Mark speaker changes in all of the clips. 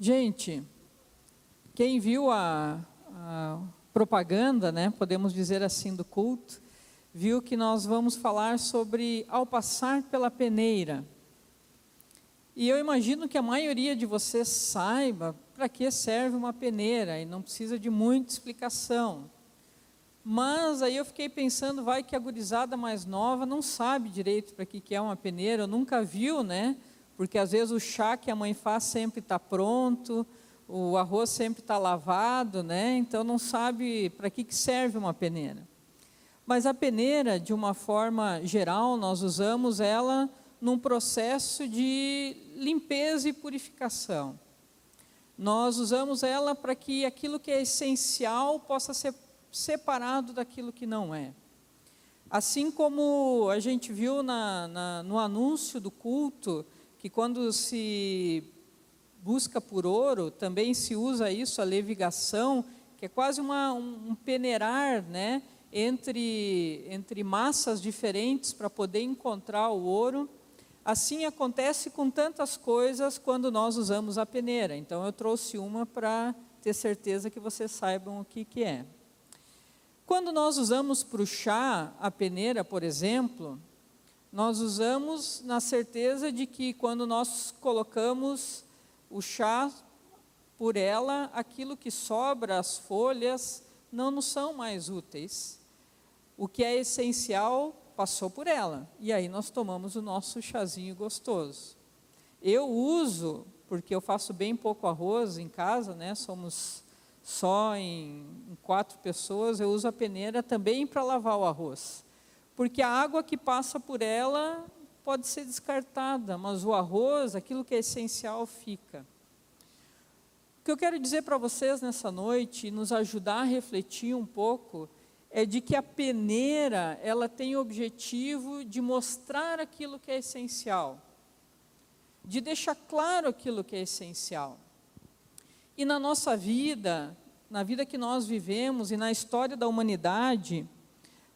Speaker 1: Gente, quem viu a, a, propaganda, né, podemos dizer assim, do culto, viu que nós vamos falar sobre ao passar pela peneira. E eu imagino que a maioria de vocês saiba para que serve uma peneira e não precisa de muita explicação. Mas aí eu fiquei pensando, vai que a gurizada mais nova não sabe direito para que, que é uma peneira, nunca viu, né? Porque às vezes o chá que a mãe faz sempre está pronto, o arroz sempre está lavado, né? então não sabe para que, que serve uma peneira. Mas a peneira, de uma forma geral, nós usamos ela num processo de limpeza e purificação. Nós usamos ela para que aquilo que é essencial possa ser separado daquilo que não é. Assim como a gente viu na, na, no anúncio do culto, que quando se busca por ouro, também se usa isso, a levigação, que é quase uma, um, um peneirar né, entre, entre massas diferentes para poder encontrar o ouro. Assim acontece com tantas coisas quando nós usamos a peneira. Então eu trouxe uma para ter certeza que vocês saibam o que, que é. Quando nós usamos para o chá a peneira, por exemplo, nós usamos na certeza de que quando nós colocamos o chá por ela, aquilo que sobra, as folhas, não nos são mais úteis. O que é essencial passou por ela. E aí nós tomamos o nosso chazinho gostoso. Eu uso, porque eu faço bem pouco arroz em casa, né? Somos só em, em quatro pessoas, eu uso a peneira também para lavar o arroz porque a água que passa por ela pode ser descartada, mas o arroz, aquilo que é essencial, fica. O que eu quero dizer para vocês nessa noite, e nos ajudar a refletir um pouco, é de que a peneira, ela tem o objetivo de mostrar aquilo que é essencial, de deixar claro aquilo que é essencial. E na nossa vida, na vida que nós vivemos e na história da humanidade,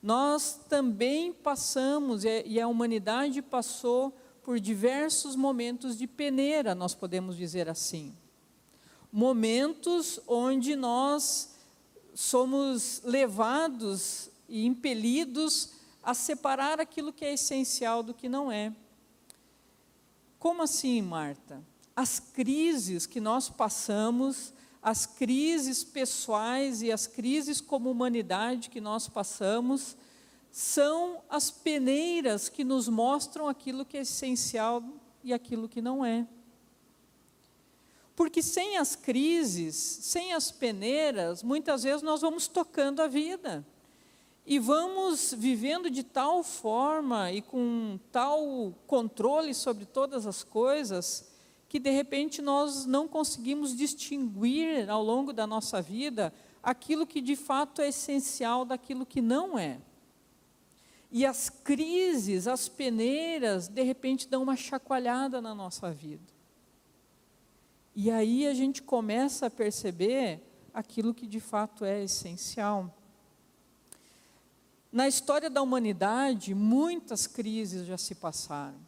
Speaker 1: nós também passamos, e a humanidade passou por diversos momentos de peneira, nós podemos dizer assim. Momentos onde nós somos levados e impelidos a separar aquilo que é essencial do que não é. Como assim, Marta? As crises que nós passamos as crises pessoais e as crises como humanidade que nós passamos são as peneiras que nos mostram aquilo que é essencial e aquilo que não é. Porque sem as crises, sem as peneiras, muitas vezes nós vamos tocando a vida. E vamos vivendo de tal forma e com tal controle sobre todas as coisas, que de repente nós não conseguimos distinguir ao longo da nossa vida aquilo que de fato é essencial daquilo que não é. E as crises, as peneiras, de repente dão uma chacoalhada na nossa vida. E aí a gente começa a perceber aquilo que de fato é essencial. Na história da humanidade, muitas crises já se passaram,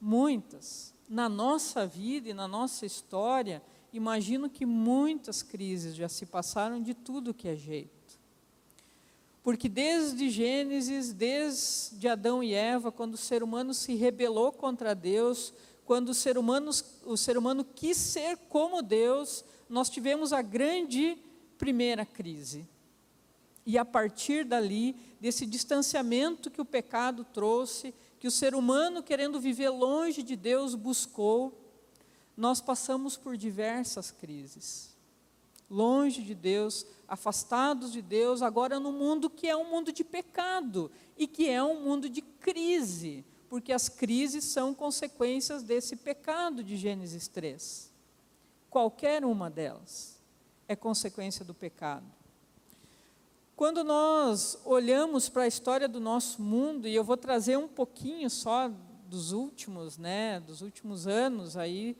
Speaker 1: muitas na nossa vida e na nossa história, imagino que muitas crises já se passaram de tudo que é jeito. Porque desde Gênesis, desde Adão e Eva, quando o ser humano se rebelou contra Deus, quando o ser humano, o ser humano quis ser como Deus, nós tivemos a grande primeira crise. E a partir dali, desse distanciamento que o pecado trouxe, que o ser humano, querendo viver longe de Deus, buscou, nós passamos por diversas crises. Longe de Deus, afastados de Deus, agora no mundo que é um mundo de pecado e que é um mundo de crise, porque as crises são consequências desse pecado de Gênesis 3. Qualquer uma delas é consequência do pecado. Quando nós olhamos para a história do nosso mundo, e eu vou trazer um pouquinho só dos últimos, né, dos últimos anos aí,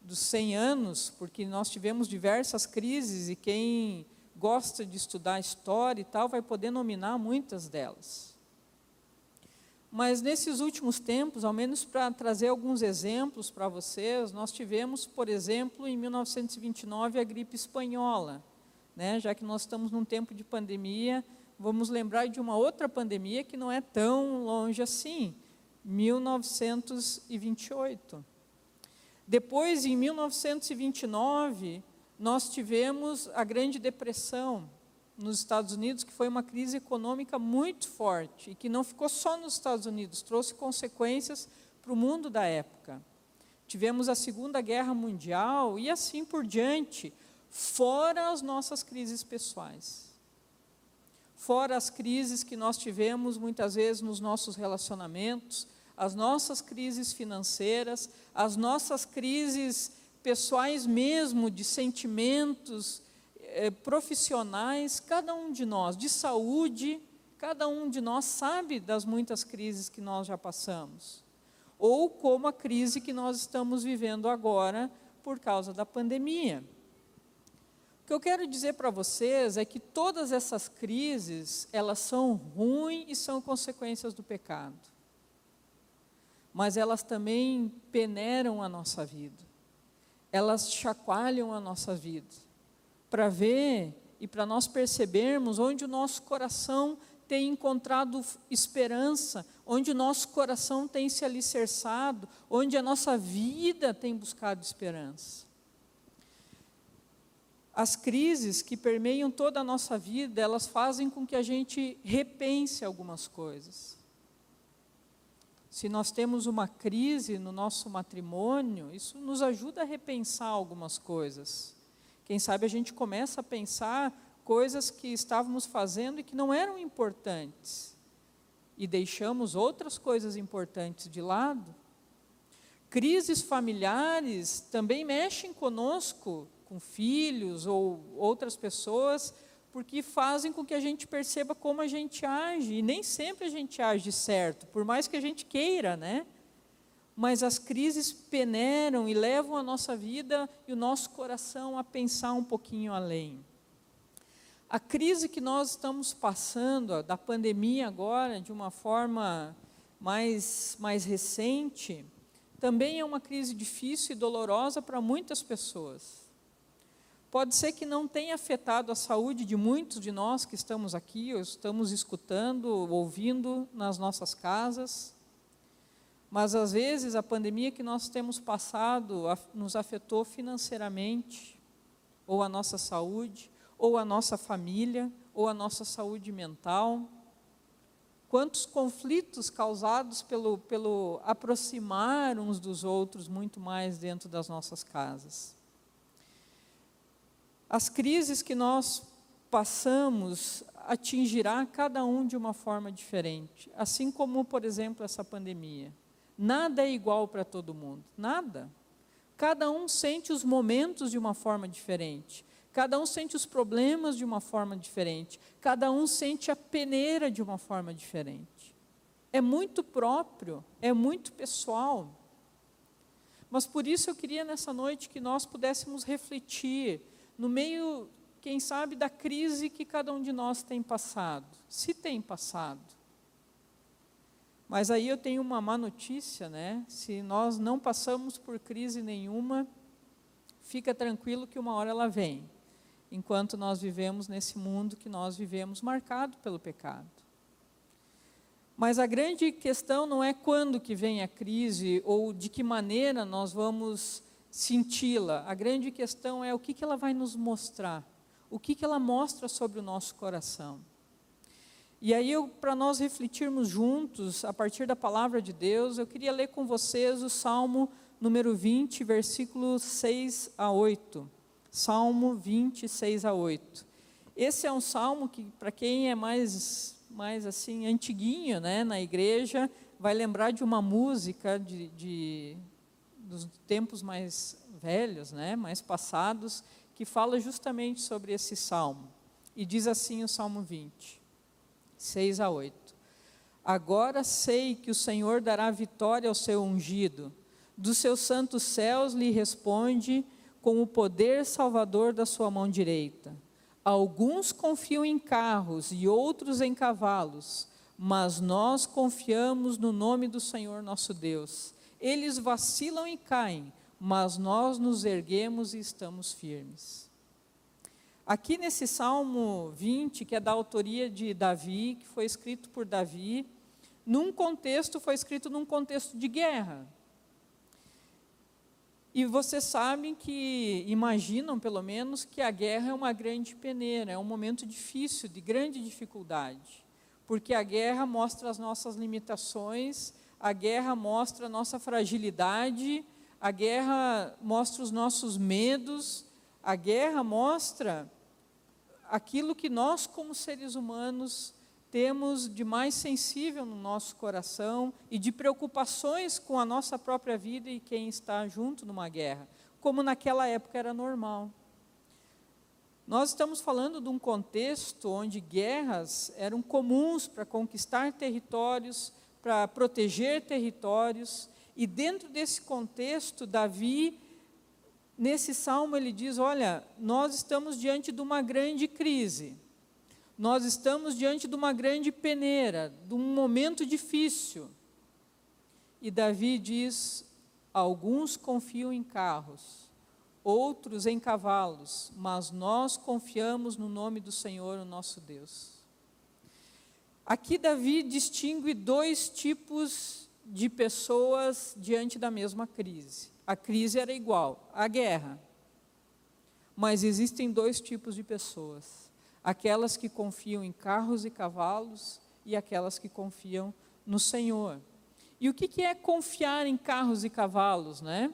Speaker 1: dos 100 anos, porque nós tivemos diversas crises e quem gosta de estudar história e tal vai poder nominar muitas delas. Mas nesses últimos tempos, ao menos para trazer alguns exemplos para vocês, nós tivemos, por exemplo, em 1929 a gripe espanhola, né? Já que nós estamos num tempo de pandemia, vamos lembrar de uma outra pandemia que não é tão longe assim, 1928. Depois, em 1929, nós tivemos a Grande Depressão, nos Estados Unidos, que foi uma crise econômica muito forte e que não ficou só nos Estados Unidos, trouxe consequências para o mundo da época. Tivemos a Segunda Guerra Mundial e assim por diante, fora as nossas crises pessoais. Fora as crises que nós tivemos muitas vezes nos nossos relacionamentos, as nossas crises financeiras, as nossas crises pessoais mesmo, de sentimentos, é, profissionais, cada um de nós, de saúde, cada um de nós sabe das muitas crises que nós já passamos. Ou como a crise que nós estamos vivendo agora por causa da pandemia. Que eu quero dizer para vocês é que todas essas crises, elas são ruins e são consequências do pecado. Mas elas também peneiram a nossa vida. Elas chacoalham a nossa vida para ver e para nós percebermos onde o nosso coração tem encontrado esperança, onde o nosso coração tem se alicerçado, onde a nossa vida tem buscado esperança. As crises que permeiam toda a nossa vida, elas fazem com que a gente repense algumas coisas. Se nós temos uma crise no nosso matrimônio, isso nos ajuda a repensar algumas coisas. Quem sabe a gente começa a pensar coisas que estávamos fazendo e que não eram importantes. E deixamos outras coisas importantes de lado. Crises familiares também mexem conosco, com filhos ou outras pessoas, porque fazem com que a gente perceba como a gente age. E nem sempre a gente age certo, por mais que a gente queira, né? mas as crises peneiram e levam a nossa vida e o nosso coração a pensar um pouquinho além. A crise que nós estamos passando, da pandemia agora, de uma forma mais, mais recente, também é uma crise difícil e dolorosa para muitas pessoas. Pode ser que não tenha afetado a saúde de muitos de nós que estamos aqui, ou estamos escutando, ouvindo nas nossas casas, mas às vezes a pandemia que nós temos passado nos afetou financeiramente, ou a nossa saúde, ou a nossa família, ou a nossa saúde mental. Quantos conflitos causados pelo, pelo aproximar uns dos outros muito mais dentro das nossas casas. As crises que nós passamos atingirá cada um de uma forma diferente, assim como, por exemplo, essa pandemia. Nada é igual para todo mundo, nada. Cada um sente os momentos de uma forma diferente. Cada um sente os problemas de uma forma diferente. Cada um sente a peneira de uma forma diferente. É muito próprio, é muito pessoal. Mas por isso eu queria nessa noite que nós pudéssemos refletir no meio, quem sabe, da crise que cada um de nós tem passado, se tem passado. Mas aí eu tenho uma má notícia, né? Se nós não passamos por crise nenhuma, fica tranquilo que uma hora ela vem, enquanto nós vivemos nesse mundo que nós vivemos marcado pelo pecado. Mas a grande questão não é quando que vem a crise ou de que maneira nós vamos senti-la. A grande questão é o que, que ela vai nos mostrar, o que, que ela mostra sobre o nosso coração. E aí, para nós refletirmos juntos, a partir da palavra de Deus, eu queria ler com vocês o Salmo número 20, versículos 6 a 8. Salmo 20, 6 a 8. Esse é um salmo que, para quem é mais, mais assim, antiguinho né, na igreja, vai lembrar de uma música de, de, dos tempos mais velhos, né, mais passados, que fala justamente sobre esse salmo. E diz assim o Salmo 20. 6 a 8. Agora sei que o Senhor dará vitória ao seu ungido. Dos seus santos céus lhe responde com o poder salvador da sua mão direita. Alguns confiam em carros e outros em cavalos, mas nós confiamos no nome do Senhor nosso Deus. Eles vacilam e caem, mas nós nos erguemos e estamos firmes. Aqui nesse Salmo 20, que é da autoria de Davi, que foi escrito por Davi, num contexto, foi escrito num contexto de guerra. E vocês sabem que, imaginam pelo menos, que a guerra é uma grande peneira, é um momento difícil, de grande dificuldade. Porque a guerra mostra as nossas limitações, a guerra mostra a nossa fragilidade, a guerra mostra os nossos medos, a guerra mostra aquilo que nós, como seres humanos, temos de mais sensível no nosso coração e de preocupações com a nossa própria vida e quem está junto numa guerra, como naquela época era normal. Nós estamos falando de um contexto onde guerras eram comuns para conquistar territórios, para proteger territórios, e dentro desse contexto, Davi, nesse salmo, ele diz: Olha, nós estamos diante de uma grande crise nós estamos diante de uma grande peneira, de um momento difícil. E Davi diz: alguns confiam em carros, outros em cavalos, mas nós confiamos no nome do Senhor, o nosso Deus. Aqui Davi distingue dois tipos de pessoas diante da mesma crise. A crise era igual, a guerra. Mas existem dois tipos de pessoas aquelas que confiam em carros e cavalos e aquelas que confiam no Senhor. E o que é confiar em carros e cavalos, né?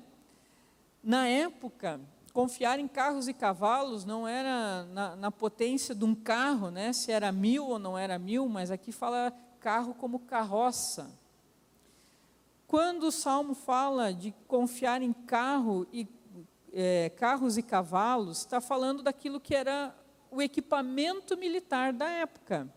Speaker 1: Na época, confiar em carros e cavalos não era na, na, potência de um carro, né? Se era mil ou não era mil, mas aqui fala carro como carroça. Quando o Salmo fala de confiar em carro e é, carros e cavalos, está falando daquilo que era o equipamento militar da época.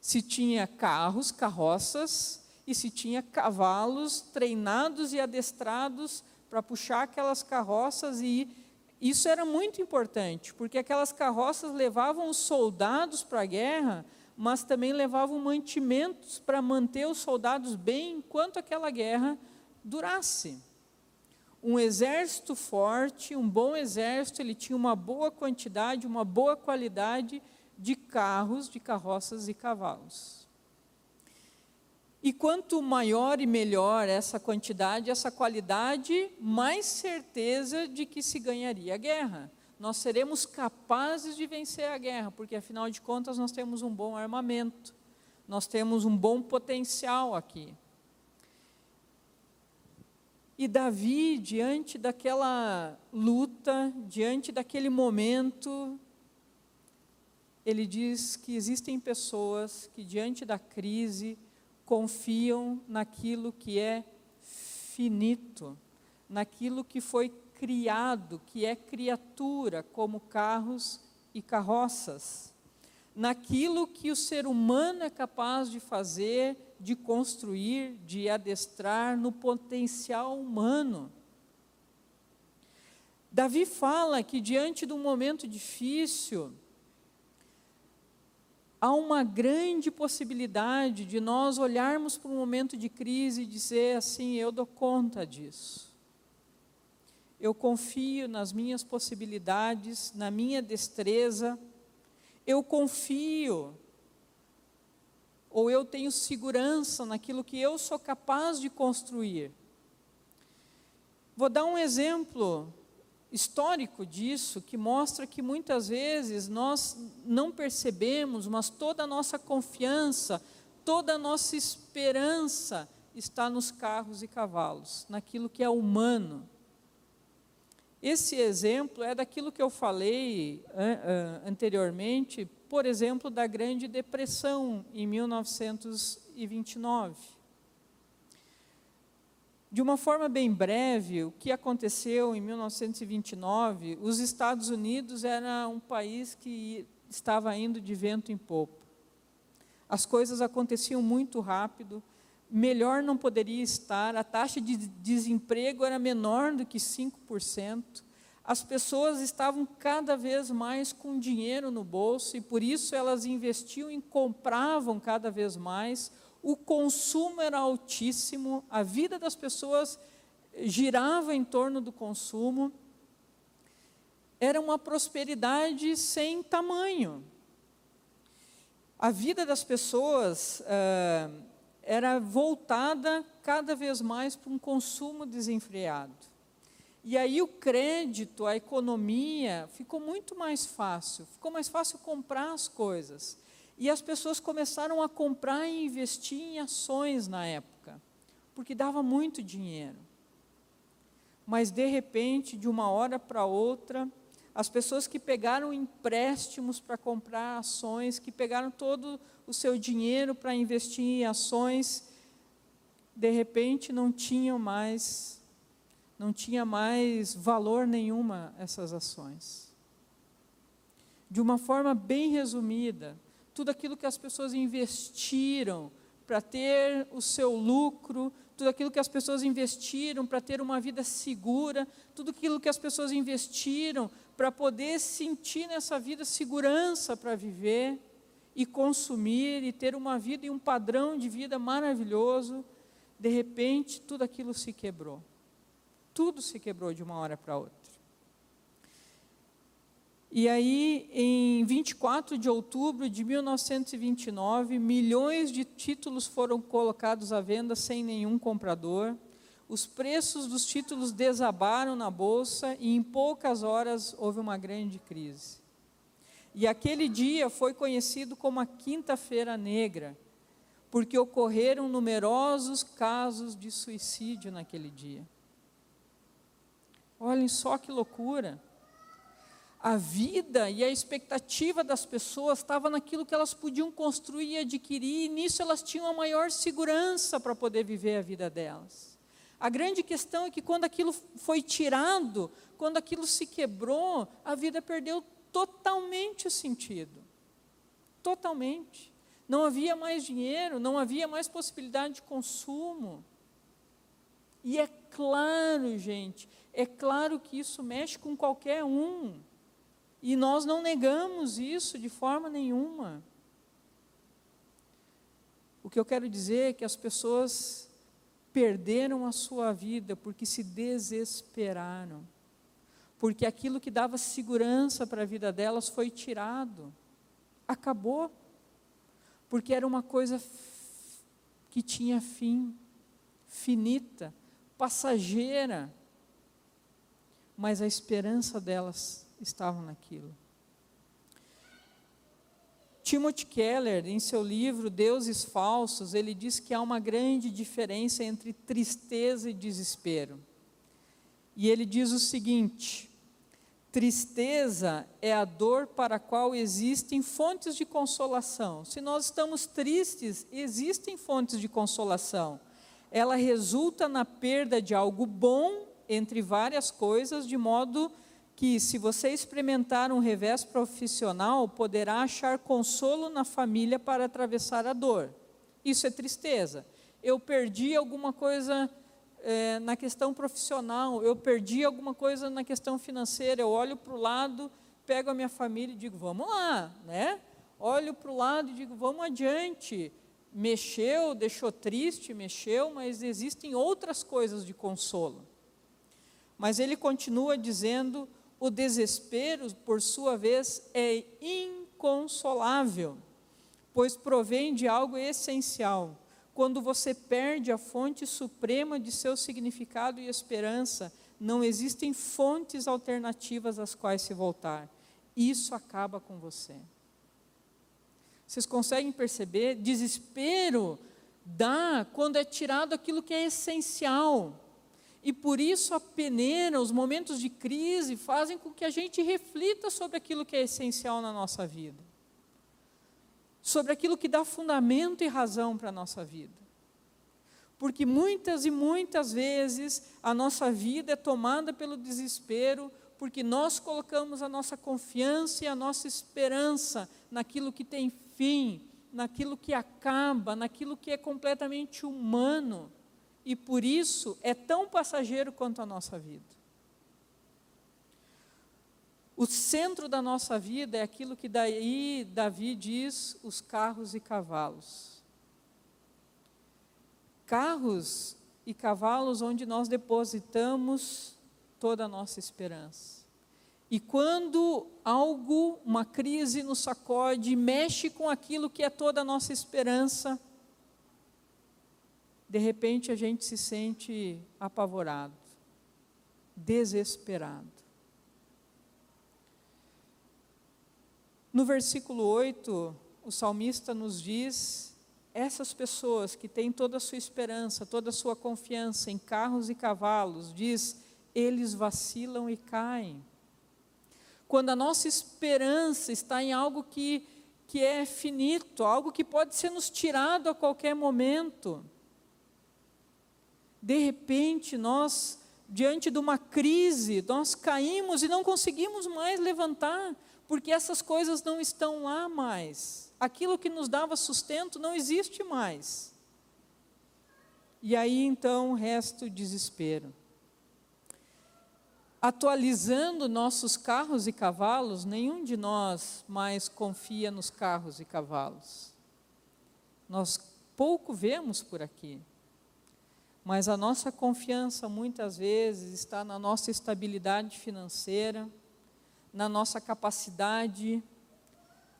Speaker 1: Se tinha carros, carroças, e se tinha cavalos treinados e adestrados para puxar aquelas carroças, e isso era muito importante, porque aquelas carroças levavam os soldados para a guerra, mas também levavam mantimentos para manter os soldados bem enquanto aquela guerra durasse um exército forte, um bom exército, ele tinha uma boa quantidade, uma boa qualidade de carros, de carroças e cavalos. E quanto maior e melhor essa quantidade, essa qualidade, mais certeza de que se ganharia a guerra. Nós seremos capazes de vencer a guerra, porque afinal de contas nós temos um bom armamento, nós temos um bom potencial aqui. E Davi, diante daquela luta, diante daquele momento, ele diz que existem pessoas que, diante da crise, confiam naquilo que é finito, naquilo que foi criado, que é criatura, como carros e carroças, naquilo que o ser humano é capaz de fazer de construir, de adestrar no potencial humano. Davi fala que diante de um momento difícil, há uma grande possibilidade de nós olharmos para um momento de crise e dizer assim: eu dou conta disso. Eu confio nas minhas possibilidades, na minha destreza. Eu confio ou eu tenho segurança naquilo que eu sou capaz de construir. Vou dar um exemplo histórico disso, que mostra que muitas vezes nós não percebemos, mas toda a nossa confiança, toda a nossa esperança está nos carros e cavalos, naquilo que é humano. Esse exemplo é daquilo que eu falei anteriormente por exemplo, da Grande Depressão em 1929. De uma forma bem breve, o que aconteceu em 1929, os Estados Unidos era um país que estava indo de vento em popa. As coisas aconteciam muito rápido, melhor não poderia estar, a taxa de desemprego era menor do que 5%, as pessoas estavam cada vez mais com dinheiro no bolso e por isso elas investiam e compravam cada vez mais. O consumo era altíssimo, a vida das pessoas girava em torno do consumo. Era uma prosperidade sem tamanho. A vida das pessoas uh, era voltada cada vez mais para um consumo desenfreado. E aí o crédito, a economia, ficou muito mais fácil, ficou mais fácil comprar as coisas. E as pessoas começaram a comprar e investir em ações na época, porque dava muito dinheiro. Mas de repente, de uma hora para outra, as pessoas que pegaram empréstimos para comprar ações, que pegaram todo o seu dinheiro para investir em ações, de repente não tinham mais não tinha mais valor nenhuma essas ações. De uma forma bem resumida, tudo aquilo que as pessoas investiram para ter o seu lucro, tudo aquilo que as pessoas investiram para ter uma vida segura, tudo aquilo que as pessoas investiram para poder sentir nessa vida segurança para viver e consumir e ter uma vida e um padrão de vida maravilhoso, de repente tudo aquilo se quebrou tudo se quebrou de uma hora para outra. E aí, em 24 de outubro de 1929, milhões de títulos foram colocados à venda sem nenhum comprador. Os preços dos títulos desabaram na bolsa e em poucas horas houve uma grande crise. E aquele dia foi conhecido como a Quinta-feira Negra, porque ocorreram numerosos casos de suicídio naquele dia. Olhem só que loucura. A vida e a expectativa das pessoas estava naquilo que elas podiam construir e adquirir, e nisso elas tinham a maior segurança para poder viver a vida delas. A grande questão é que quando aquilo foi tirado, quando aquilo se quebrou, a vida perdeu totalmente o sentido. Totalmente. Não havia mais dinheiro, não havia mais possibilidade de consumo. E é claro, gente, é claro que isso mexe com qualquer um. E nós não negamos isso de forma nenhuma. O que eu quero dizer é que as pessoas perderam a sua vida porque se desesperaram. Porque aquilo que dava segurança para a vida delas foi tirado. Acabou. Porque era uma coisa que tinha fim, finita, passageira mas a esperança delas estava naquilo. Timothy Keller, em seu livro Deuses Falsos, ele diz que há uma grande diferença entre tristeza e desespero. E ele diz o seguinte: tristeza é a dor para a qual existem fontes de consolação. Se nós estamos tristes, existem fontes de consolação. Ela resulta na perda de algo bom entre várias coisas, de modo que, se você experimentar um revés profissional, poderá achar consolo na família para atravessar a dor. Isso é tristeza. Eu perdi alguma coisa é, na questão profissional, eu perdi alguma coisa na questão financeira, eu olho para o lado, pego a minha família e digo, vamos lá, né? Olho para o lado e digo, vamos adiante. Mexeu, deixou triste, mexeu, mas existem outras coisas de consolo. Mas ele continua dizendo: o desespero, por sua vez, é inconsolável, pois provém de algo essencial. Quando você perde a fonte suprema de seu significado e esperança, não existem fontes alternativas às quais se voltar. Isso acaba com você. Vocês conseguem perceber? Desespero dá quando é tirado aquilo que é essencial. E por isso a peneira, os momentos de crise, fazem com que a gente reflita sobre aquilo que é essencial na nossa vida. Sobre aquilo que dá fundamento e razão para a nossa vida. Porque muitas e muitas vezes a nossa vida é tomada pelo desespero, porque nós colocamos a nossa confiança e a nossa esperança naquilo que tem fim, naquilo que acaba, naquilo que é completamente humano e por isso é tão passageiro quanto a nossa vida. O centro da nossa vida é aquilo que daí Davi diz: os carros e cavalos. Carros e cavalos onde nós depositamos toda a nossa esperança. E quando algo, uma crise nos sacode, mexe com aquilo que é toda a nossa esperança, de repente a gente se sente apavorado, desesperado. No versículo 8, o salmista nos diz: essas pessoas que têm toda a sua esperança, toda a sua confiança em carros e cavalos, diz, eles vacilam e caem. Quando a nossa esperança está em algo que, que é finito, algo que pode ser nos tirado a qualquer momento, de repente nós, diante de uma crise, nós caímos e não conseguimos mais levantar, porque essas coisas não estão lá mais. Aquilo que nos dava sustento não existe mais. E aí então resta o desespero. Atualizando nossos carros e cavalos, nenhum de nós mais confia nos carros e cavalos. Nós pouco vemos por aqui. Mas a nossa confiança muitas vezes está na nossa estabilidade financeira, na nossa capacidade.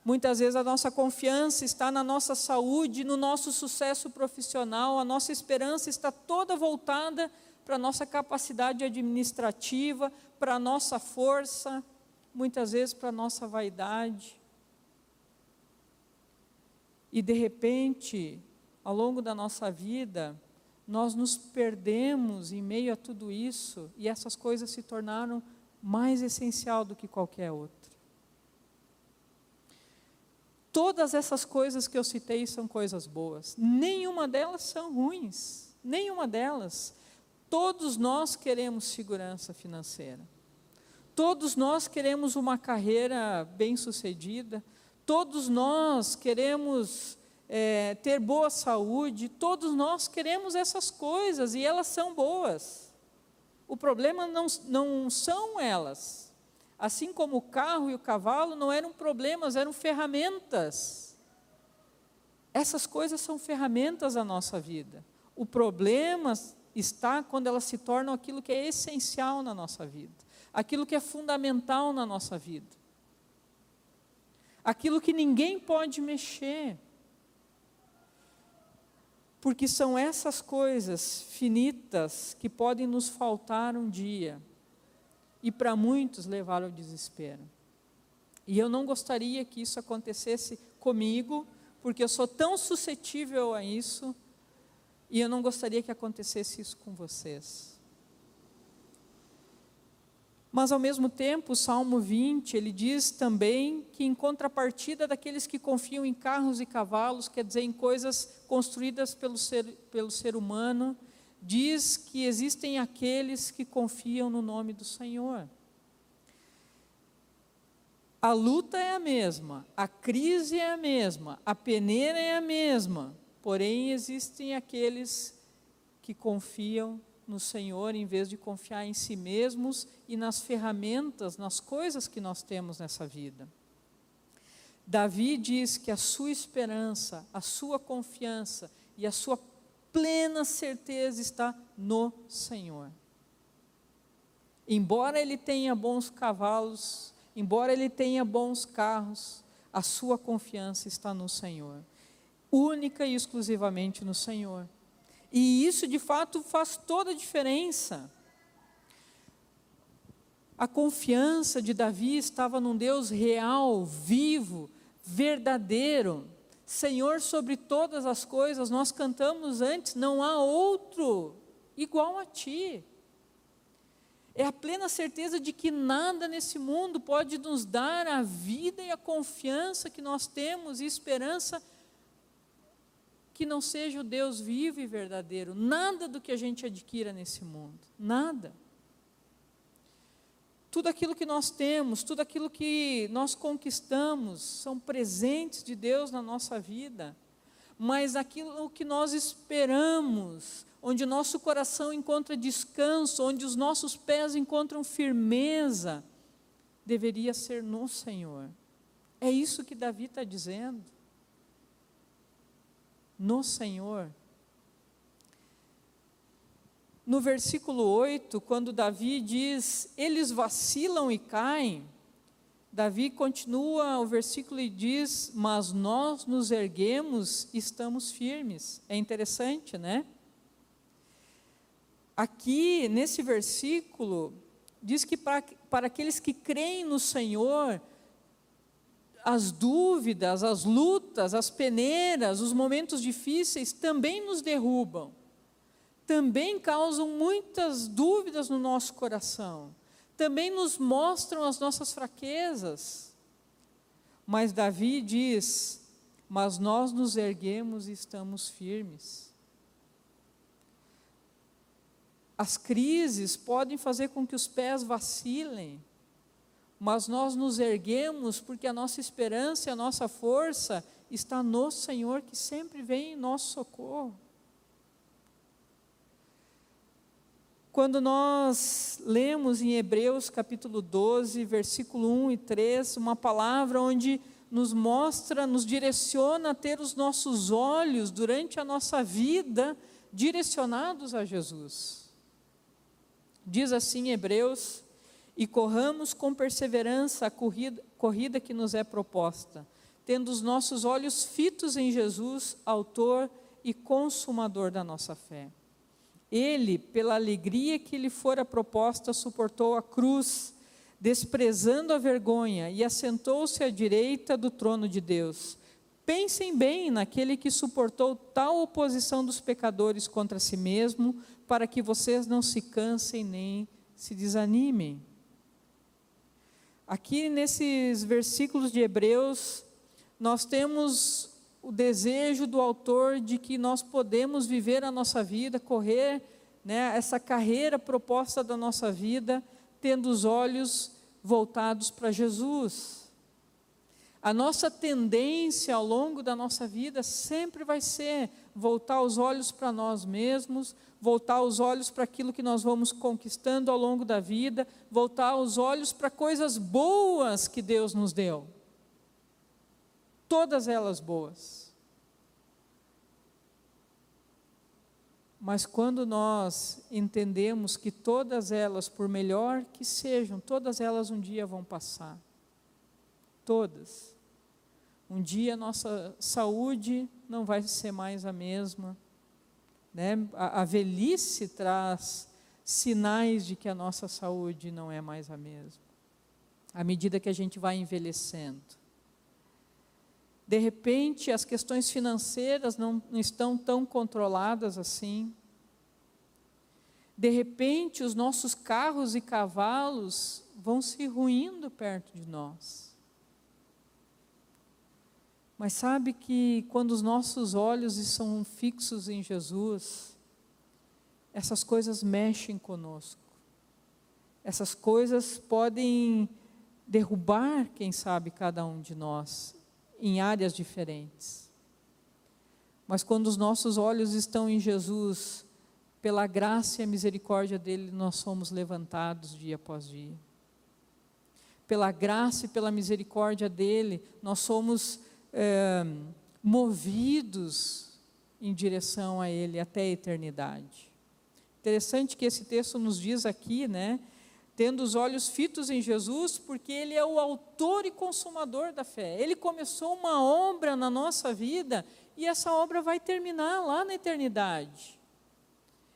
Speaker 1: Muitas vezes a nossa confiança está na nossa saúde, no nosso sucesso profissional, a nossa esperança está toda voltada para a nossa capacidade administrativa, para a nossa força, muitas vezes para a nossa vaidade. E de repente, ao longo da nossa vida, nós nos perdemos em meio a tudo isso e essas coisas se tornaram mais essencial do que qualquer outra. Todas essas coisas que eu citei são coisas boas, nenhuma delas são ruins, nenhuma delas. Todos nós queremos segurança financeira, todos nós queremos uma carreira bem-sucedida, todos nós queremos é, ter boa saúde, todos nós queremos essas coisas e elas são boas. O problema não, não são elas. Assim como o carro e o cavalo não eram problemas, eram ferramentas. Essas coisas são ferramentas da nossa vida. O problema está quando elas se tornam aquilo que é essencial na nossa vida, aquilo que é fundamental na nossa vida, aquilo que ninguém pode mexer porque são essas coisas finitas que podem nos faltar um dia e para muitos levar ao desespero. E eu não gostaria que isso acontecesse comigo, porque eu sou tão suscetível a isso, e eu não gostaria que acontecesse isso com vocês. Mas ao mesmo tempo, o Salmo 20, ele diz também que em contrapartida daqueles que confiam em carros e cavalos, quer dizer, em coisas construídas pelo ser, pelo ser humano, diz que existem aqueles que confiam no nome do Senhor. A luta é a mesma, a crise é a mesma, a peneira é a mesma, porém existem aqueles que confiam no Senhor em vez de confiar em si mesmos e nas ferramentas, nas coisas que nós temos nessa vida. Davi diz que a sua esperança, a sua confiança e a sua plena certeza está no Senhor. Embora ele tenha bons cavalos, embora ele tenha bons carros, a sua confiança está no Senhor, única e exclusivamente no Senhor. E isso de fato faz toda a diferença. A confiança de Davi estava num Deus real, vivo, verdadeiro, Senhor sobre todas as coisas. Nós cantamos antes: não há outro igual a ti. É a plena certeza de que nada nesse mundo pode nos dar a vida e a confiança que nós temos e esperança que não seja o Deus vivo e verdadeiro. Nada do que a gente adquira nesse mundo. Nada. Tudo aquilo que nós temos, tudo aquilo que nós conquistamos, são presentes de Deus na nossa vida. Mas aquilo que nós esperamos, onde o nosso coração encontra descanso, onde os nossos pés encontram firmeza, deveria ser no Senhor. É isso que Davi está dizendo. No Senhor. No versículo 8, quando Davi diz: Eles vacilam e caem, Davi continua o versículo e diz: Mas nós nos erguemos e estamos firmes. É interessante, né? Aqui, nesse versículo, diz que para, para aqueles que creem no Senhor, as dúvidas, as lutas, as peneiras, os momentos difíceis também nos derrubam, também causam muitas dúvidas no nosso coração, também nos mostram as nossas fraquezas. Mas Davi diz: Mas nós nos erguemos e estamos firmes. As crises podem fazer com que os pés vacilem, mas nós nos erguemos porque a nossa esperança e a nossa força está no Senhor que sempre vem em nosso socorro. Quando nós lemos em Hebreus capítulo 12, versículo 1 e 3, uma palavra onde nos mostra, nos direciona a ter os nossos olhos durante a nossa vida direcionados a Jesus. Diz assim Hebreus e corramos com perseverança a corrida, corrida que nos é proposta, tendo os nossos olhos fitos em Jesus, Autor e Consumador da nossa fé. Ele, pela alegria que lhe fora proposta, suportou a cruz, desprezando a vergonha, e assentou-se à direita do trono de Deus. Pensem bem naquele que suportou tal oposição dos pecadores contra si mesmo, para que vocês não se cansem nem se desanimem. Aqui nesses versículos de Hebreus, nós temos o desejo do autor de que nós podemos viver a nossa vida, correr né, essa carreira proposta da nossa vida, tendo os olhos voltados para Jesus. A nossa tendência ao longo da nossa vida sempre vai ser voltar os olhos para nós mesmos, voltar os olhos para aquilo que nós vamos conquistando ao longo da vida, voltar os olhos para coisas boas que Deus nos deu. Todas elas boas. Mas quando nós entendemos que todas elas, por melhor que sejam, todas elas um dia vão passar. Todas. Um dia nossa saúde não vai ser mais a mesma né? A, a velhice traz sinais de que a nossa saúde não é mais a mesma, à medida que a gente vai envelhecendo. De repente, as questões financeiras não, não estão tão controladas assim. De repente, os nossos carros e cavalos vão se ruindo perto de nós. Mas sabe que quando os nossos olhos estão fixos em Jesus, essas coisas mexem conosco. Essas coisas podem derrubar, quem sabe, cada um de nós em áreas diferentes. Mas quando os nossos olhos estão em Jesus, pela graça e a misericórdia dele, nós somos levantados dia após dia. Pela graça e pela misericórdia dele, nós somos é, movidos em direção a Ele até a eternidade. Interessante que esse texto nos diz aqui, né? Tendo os olhos fitos em Jesus, porque Ele é o autor e consumador da fé. Ele começou uma obra na nossa vida e essa obra vai terminar lá na eternidade.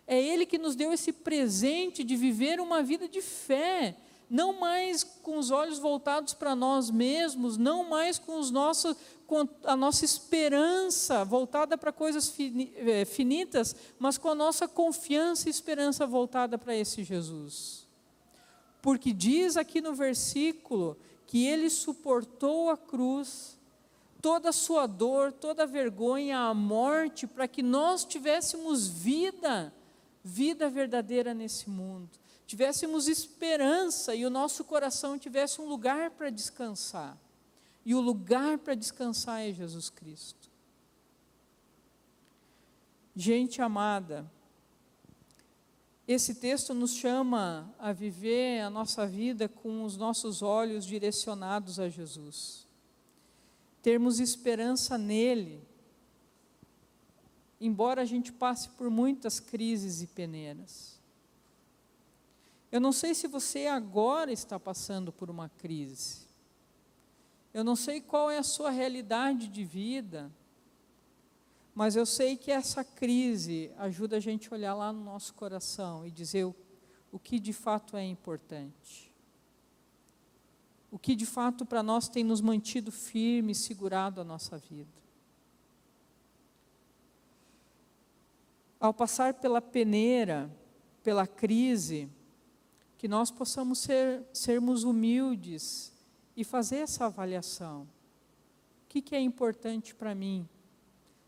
Speaker 1: É Ele que nos deu esse presente de viver uma vida de fé, não mais com os olhos voltados para nós mesmos, não mais com os nossos a nossa esperança voltada para coisas eh, finitas, mas com a nossa confiança e esperança voltada para esse Jesus. Porque diz aqui no versículo que ele suportou a cruz, toda a sua dor, toda a vergonha, a morte, para que nós tivéssemos vida, vida verdadeira nesse mundo, tivéssemos esperança e o nosso coração tivesse um lugar para descansar. E o lugar para descansar é Jesus Cristo. Gente amada, Esse texto nos chama a viver a nossa vida com os nossos olhos direcionados a Jesus. Termos esperança nele, embora a gente passe por muitas crises e peneiras. Eu não sei se você agora está passando por uma crise. Eu não sei qual é a sua realidade de vida. Mas eu sei que essa crise ajuda a gente a olhar lá no nosso coração e dizer o, o que de fato é importante. O que de fato para nós tem nos mantido firme e segurado a nossa vida. Ao passar pela peneira, pela crise, que nós possamos ser, sermos humildes e fazer essa avaliação. O que, que é importante para mim?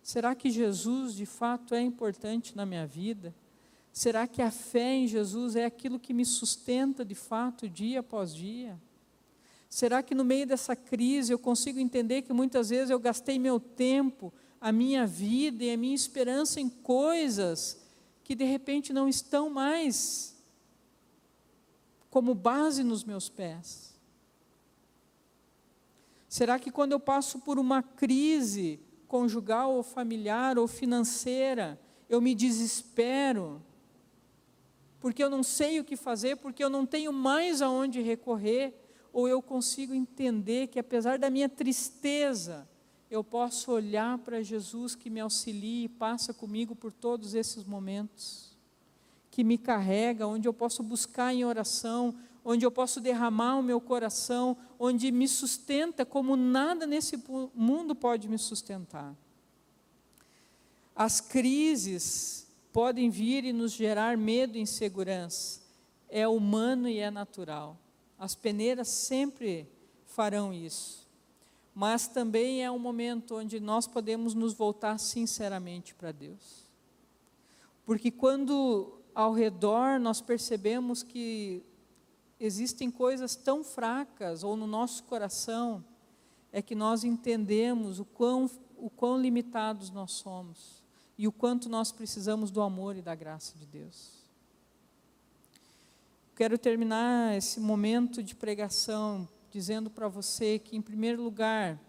Speaker 1: Será que Jesus de fato é importante na minha vida? Será que a fé em Jesus é aquilo que me sustenta de fato dia após dia? Será que no meio dessa crise eu consigo entender que muitas vezes eu gastei meu tempo, a minha vida e a minha esperança em coisas que de repente não estão mais como base nos meus pés? Será que quando eu passo por uma crise, conjugal ou familiar ou financeira, eu me desespero, porque eu não sei o que fazer, porque eu não tenho mais aonde recorrer, ou eu consigo entender que apesar da minha tristeza, eu posso olhar para Jesus que me auxilia e passa comigo por todos esses momentos, que me carrega, onde eu posso buscar em oração, onde eu posso derramar o meu coração, onde me sustenta como nada nesse mundo pode me sustentar. As crises podem vir e nos gerar medo e insegurança. É humano e é natural. As peneiras sempre farão isso. Mas também é um momento onde nós podemos nos voltar sinceramente para Deus. Porque quando ao redor nós percebemos que existem coisas tão fracas ou no nosso coração, é que nós entendemos o quão, o quão limitados nós somos e o quanto nós precisamos do amor e da graça de Deus. Quero terminar esse momento de pregação dizendo para você que, em primeiro lugar,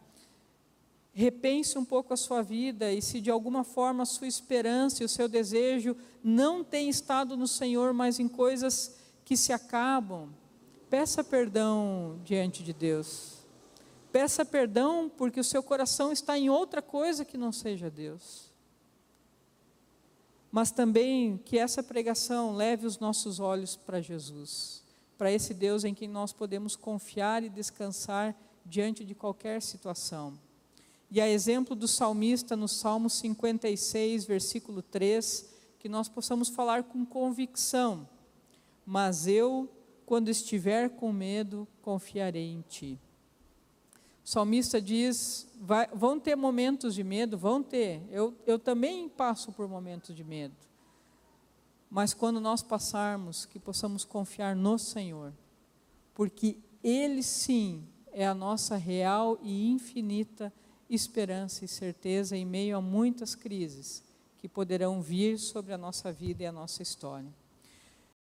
Speaker 1: repense um pouco a sua vida e se de alguma forma a sua esperança e o seu desejo não tem estado no Senhor, mas em coisas que se acabam, peça perdão diante de Deus. Peça perdão porque o seu coração está em outra coisa que não seja Deus. Mas também que essa pregação leve os nossos olhos para Jesus, para esse Deus em quem nós podemos confiar e descansar diante de qualquer situação. E a exemplo do salmista no Salmo 56, versículo 3, que nós possamos falar com convicção mas eu, quando estiver com medo, confiarei em ti. O salmista diz: vai, vão ter momentos de medo, vão ter. Eu, eu também passo por momentos de medo. Mas quando nós passarmos, que possamos confiar no Senhor, porque Ele sim é a nossa real e infinita esperança e certeza em meio a muitas crises que poderão vir sobre a nossa vida e a nossa história.